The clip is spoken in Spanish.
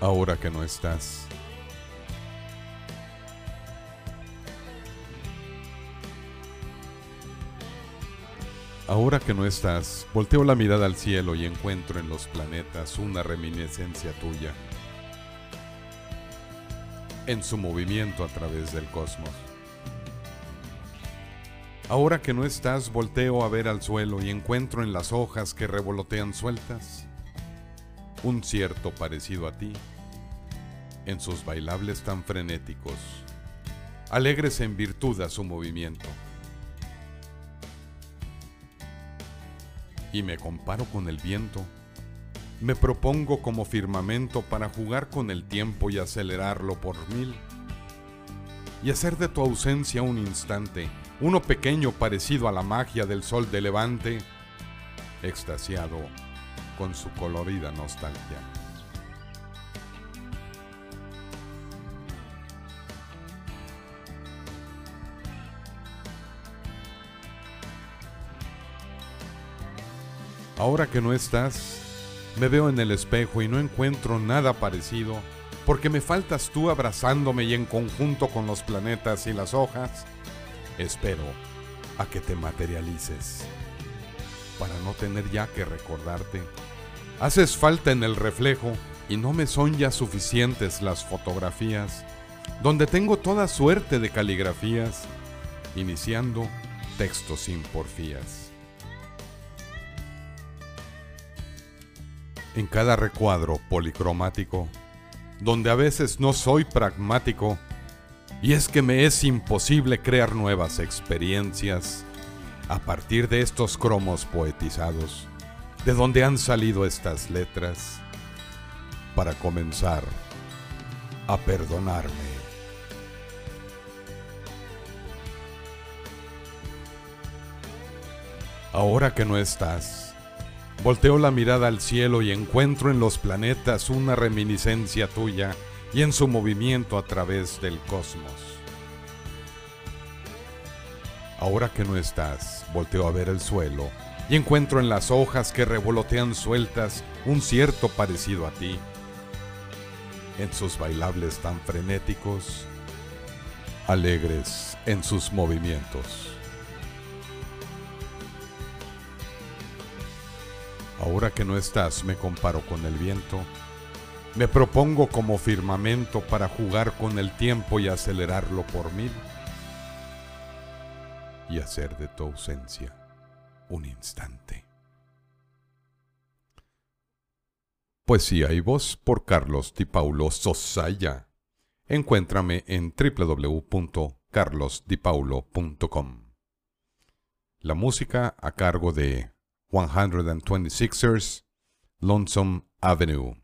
ahora que no estás. Ahora que no estás, volteo la mirada al cielo y encuentro en los planetas una reminiscencia tuya, en su movimiento a través del cosmos. Ahora que no estás, volteo a ver al suelo y encuentro en las hojas que revolotean sueltas un cierto parecido a ti, en sus bailables tan frenéticos, alegres en virtud a su movimiento. Y me comparo con el viento, me propongo como firmamento para jugar con el tiempo y acelerarlo por mil, y hacer de tu ausencia un instante, uno pequeño parecido a la magia del sol de levante, extasiado con su colorida nostalgia. Ahora que no estás, me veo en el espejo y no encuentro nada parecido, porque me faltas tú abrazándome y en conjunto con los planetas y las hojas, espero a que te materialices, para no tener ya que recordarte Haces falta en el reflejo y no me son ya suficientes las fotografías, donde tengo toda suerte de caligrafías, iniciando textos sin porfías. En cada recuadro policromático, donde a veces no soy pragmático, y es que me es imposible crear nuevas experiencias a partir de estos cromos poetizados de dónde han salido estas letras para comenzar a perdonarme. Ahora que no estás, volteo la mirada al cielo y encuentro en los planetas una reminiscencia tuya y en su movimiento a través del cosmos. Ahora que no estás, volteo a ver el suelo y encuentro en las hojas que revolotean sueltas un cierto parecido a ti. En sus bailables tan frenéticos, alegres en sus movimientos. Ahora que no estás, me comparo con el viento. Me propongo como firmamento para jugar con el tiempo y acelerarlo por mil y hacer de tu ausencia un instante. Poesía y voz por Carlos Di Paulo Sosaya. Encuéntrame en www.carlosdipaulo.com. La música a cargo de 126ers Lonesome Avenue.